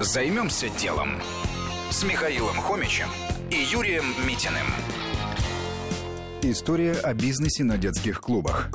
Займемся делом с Михаилом Хомичем и Юрием Митиным. История о бизнесе на детских клубах.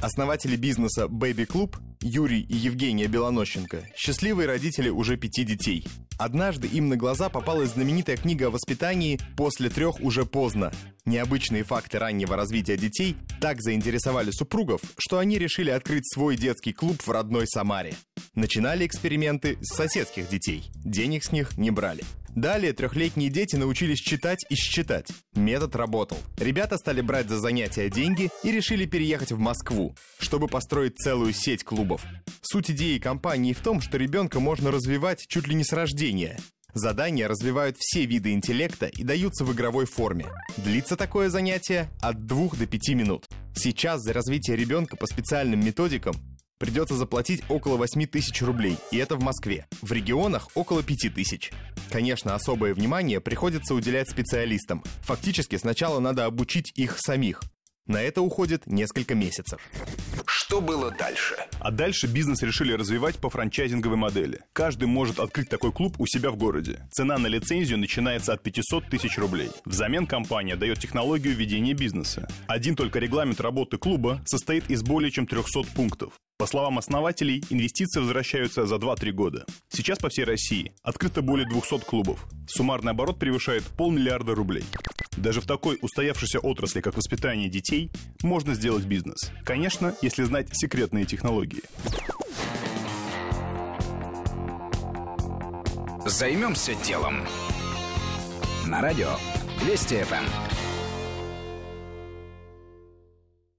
Основатели бизнеса Baby Club Юрий и Евгения Белонощенко – счастливые родители уже пяти детей. Однажды им на глаза попалась знаменитая книга о воспитании «После трех уже поздно». Необычные факты раннего развития детей так заинтересовали супругов, что они решили открыть свой детский клуб в родной Самаре. Начинали эксперименты с соседских детей. Денег с них не брали. Далее трехлетние дети научились читать и считать. Метод работал. Ребята стали брать за занятия деньги и решили переехать в Москву, чтобы построить целую сеть клубов. Суть идеи компании в том, что ребенка можно развивать чуть ли не с рождения. Задания развивают все виды интеллекта и даются в игровой форме. Длится такое занятие от 2 до 5 минут. Сейчас за развитие ребенка по специальным методикам придется заплатить около 8 тысяч рублей, и это в Москве. В регионах около 5 тысяч. Конечно, особое внимание приходится уделять специалистам. Фактически сначала надо обучить их самих. На это уходит несколько месяцев. Что было дальше? А дальше бизнес решили развивать по франчайзинговой модели. Каждый может открыть такой клуб у себя в городе. Цена на лицензию начинается от 500 тысяч рублей. Взамен компания дает технологию ведения бизнеса. Один только регламент работы клуба состоит из более чем 300 пунктов. По словам основателей, инвестиции возвращаются за 2-3 года. Сейчас по всей России открыто более 200 клубов. Суммарный оборот превышает полмиллиарда рублей. Даже в такой устоявшейся отрасли, как воспитание детей, можно сделать бизнес. Конечно, если знать секретные технологии. Займемся делом. На радио Вести ФМ.